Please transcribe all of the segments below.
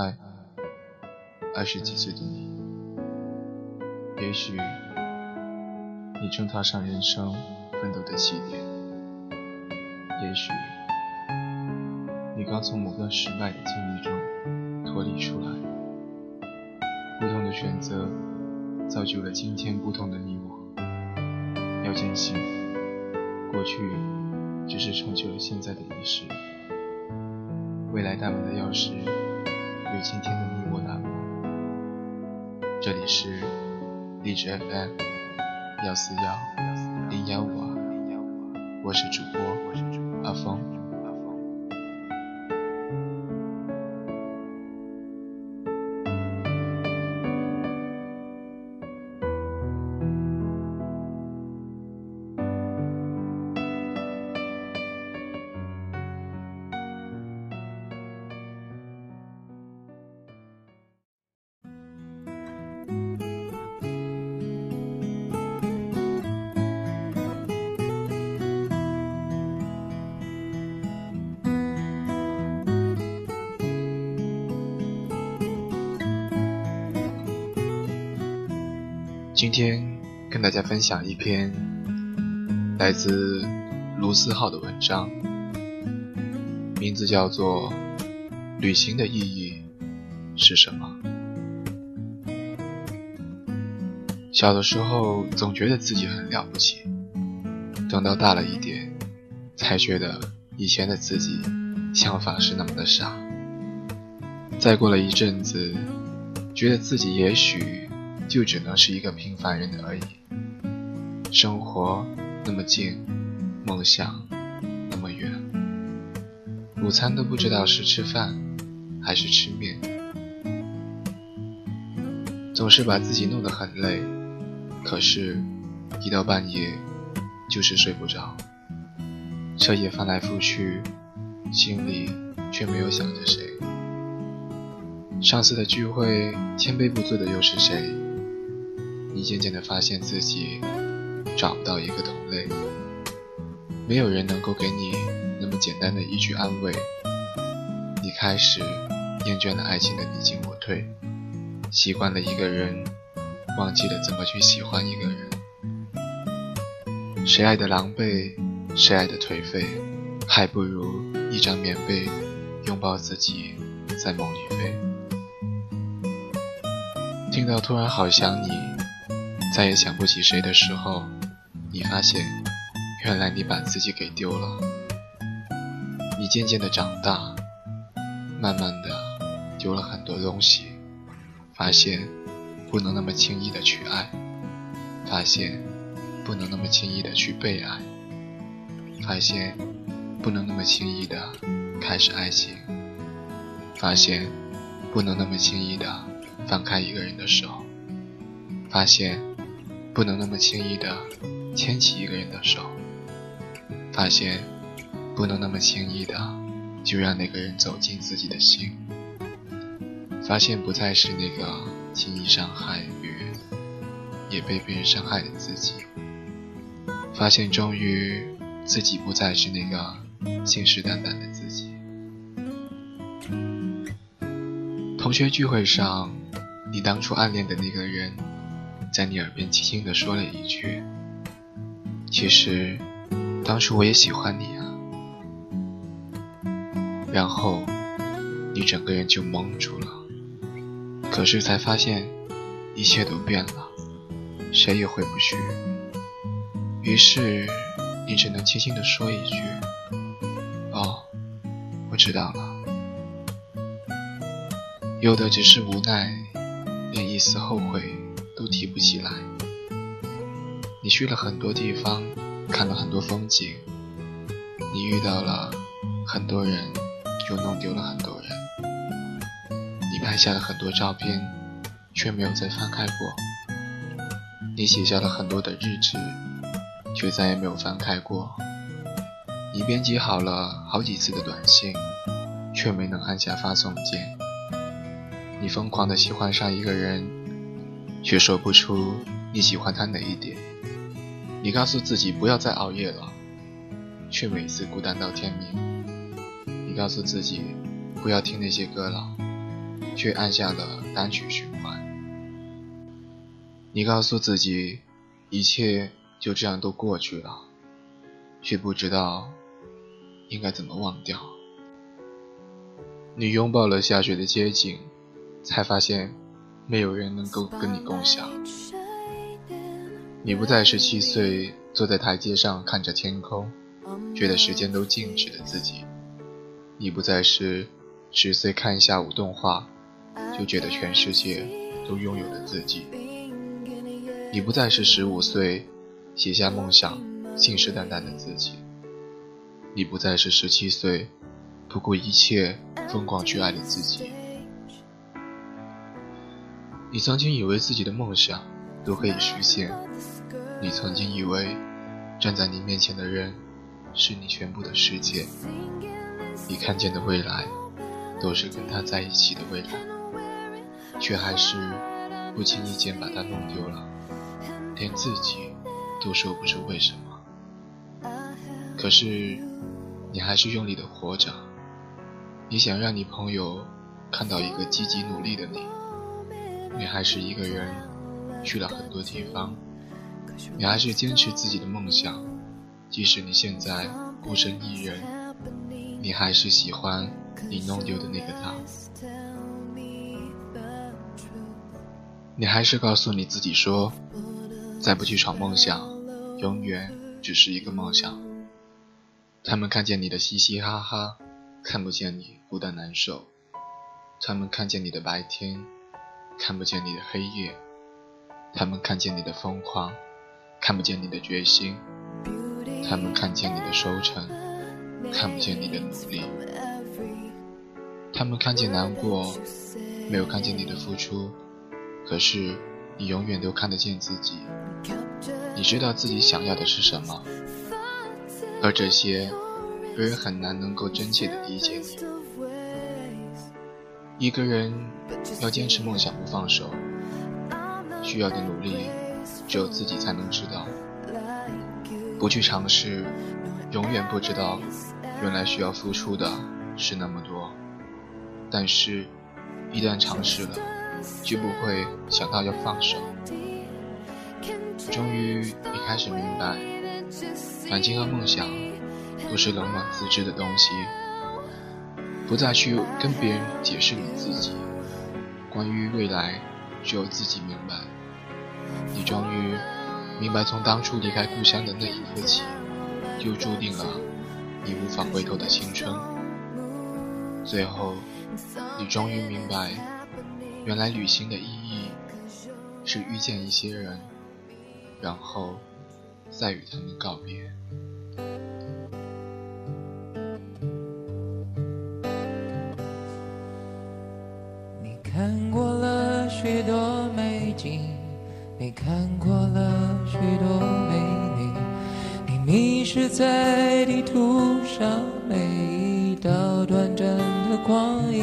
嗨，二十几岁的你，也许你正踏上人生奋斗的起点，也许你刚从某段失败的经历中脱离出来。不同的选择，造就了今天不同的你我。要坚信，过去只是成就了现在的仪式，未来大门的钥匙。今天的你我栏目。这里是荔枝 FM 幺四幺零幺五二，我是主播阿峰。今天跟大家分享一篇来自卢思浩的文章，名字叫做《旅行的意义是什么》。小的时候总觉得自己很了不起，等到大了一点，才觉得以前的自己想法是那么的傻。再过了一阵子，觉得自己也许……就只能是一个平凡人而已。生活那么近，梦想那么远，午餐都不知道是吃饭还是吃面，总是把自己弄得很累。可是，一到半夜就是睡不着，彻夜翻来覆去，心里却没有想着谁。上次的聚会，千杯不醉的又是谁？你渐渐地发现自己找不到一个同类，没有人能够给你那么简单的一句安慰。你开始厌倦了爱情的你进我退，习惯了一个人，忘记了怎么去喜欢一个人。谁爱的狼狈，谁爱的颓废，还不如一张棉被拥抱自己，在梦里飞。听到突然好想你。再也想不起谁的时候，你发现，原来你把自己给丢了。你渐渐的长大，慢慢的丢了很多东西，发现不能那么轻易的去爱，发现不能那么轻易的去被爱，发现不能那么轻易的开始爱情，发现不能那么轻易的放开一个人的手，发现。不能那么轻易的牵起一个人的手，发现不能那么轻易的就让那个人走进自己的心，发现不再是那个轻易伤害别人也被别人伤害的自己，发现终于自己不再是那个信誓旦旦的自己。同学聚会上，你当初暗恋的那个人。在你耳边轻轻地说了一句：“其实，当初我也喜欢你啊。”然后，你整个人就懵住了。可是才发现，一切都变了，谁也回不去。于是，你只能轻轻地说一句：“哦，我知道了。”有的只是无奈，连一丝后悔。都提不起来。你去了很多地方，看了很多风景，你遇到了很多人，又弄丢了很多。拍下了很多照片，却没有再翻开过。你写下了很多的日志，却再也没有翻开过。你编辑好了好几次的短信，却没能按下发送键。你疯狂的喜欢上一个人。却说不出你喜欢他哪一点。你告诉自己不要再熬夜了，却每次孤单到天明。你告诉自己不要听那些歌了，却按下了单曲循环。你告诉自己，一切就这样都过去了，却不知道应该怎么忘掉。你拥抱了下雪的街景，才发现没有人能够跟你共享。你不再是七岁坐在台阶上看着天空，觉得时间都静止的自己；你不再是十岁看下午动画，就觉得全世界都拥有了自己；你不再是十五岁写下梦想、信誓旦旦的自己；你不再是十七岁不顾一切。疯狂去爱的自己。你曾经以为自己的梦想都可以实现，你曾经以为站在你面前的人是你全部的世界，你看见的未来都是跟他在一起的未来，却还是不经意间把它弄丢了，连自己都说不出为什么。可是你还是用力的活着。你想让你朋友看到一个积极努力的你，你还是一个人去了很多地方，你还是坚持自己的梦想，即使你现在孤身一人，你还是喜欢你弄丢的那个他，你还是告诉你自己说，再不去闯梦想，永远只是一个梦想。他们看见你的嘻嘻哈哈。看不见你孤单难受，他们看见你的白天，看不见你的黑夜；他们看见你的疯狂，看不见你的决心；他们看见你的收成，看不见你的努力；他们看见难过，没有看见你的付出。可是，你永远都看得见自己，你知道自己想要的是什么，而这些。别人很难能够真切的理解你。一个人要坚持梦想不放手，需要的努力只有自己才能知道。不去尝试，永远不知道原来需要付出的是那么多。但是，一旦尝试了，就不会想到要放手。终于，你开始明白，感情和梦想。不是冷暖自知的东西，不再去跟别人解释你自己。关于未来，只有自己明白。你终于明白，从当初离开故乡的那一刻起，就注定了你无法回头的青春。最后，你终于明白，原来旅行的意义是遇见一些人，然后再与他们告别。你看过了许多美景，你看过了许多美丽，你迷失在地图上每一道短暂的光影，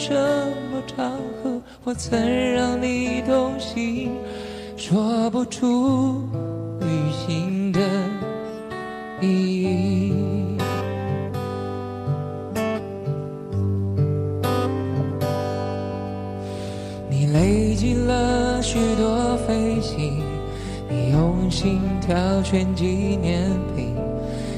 什么场合我曾让你动心，说不出旅行的意义。你累积了许多飞行，你用心挑选纪念品，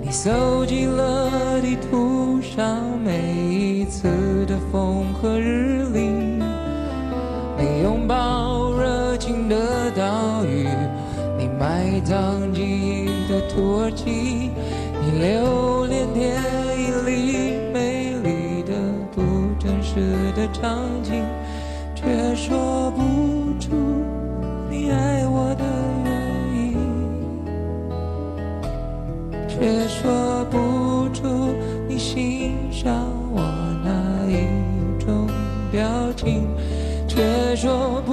你搜集了地图上每一次的风岛屿，你埋葬记忆的土耳其，你留恋电影里美丽的不真实的场景，却说不出。你爱我的原因，却说不出你欣赏我哪一种表情，却说不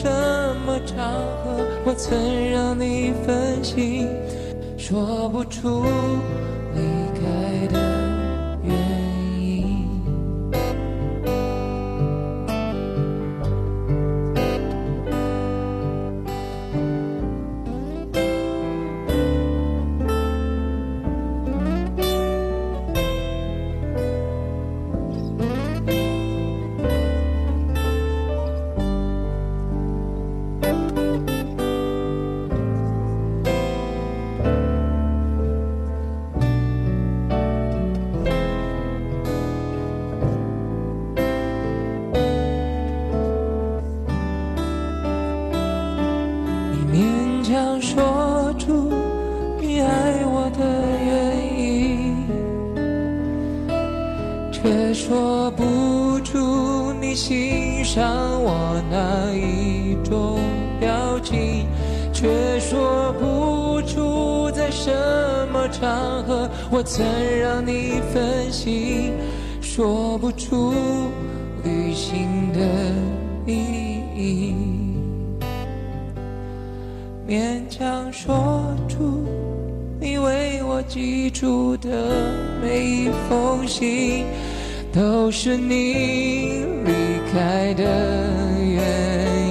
什么场合我曾让你分心，说不出离开的欣赏我哪一种表情，却说不出在什么场合我曾让你分心，说不出旅行的意义。勉强说出你为我寄出的每一封信，都是你离开的原因。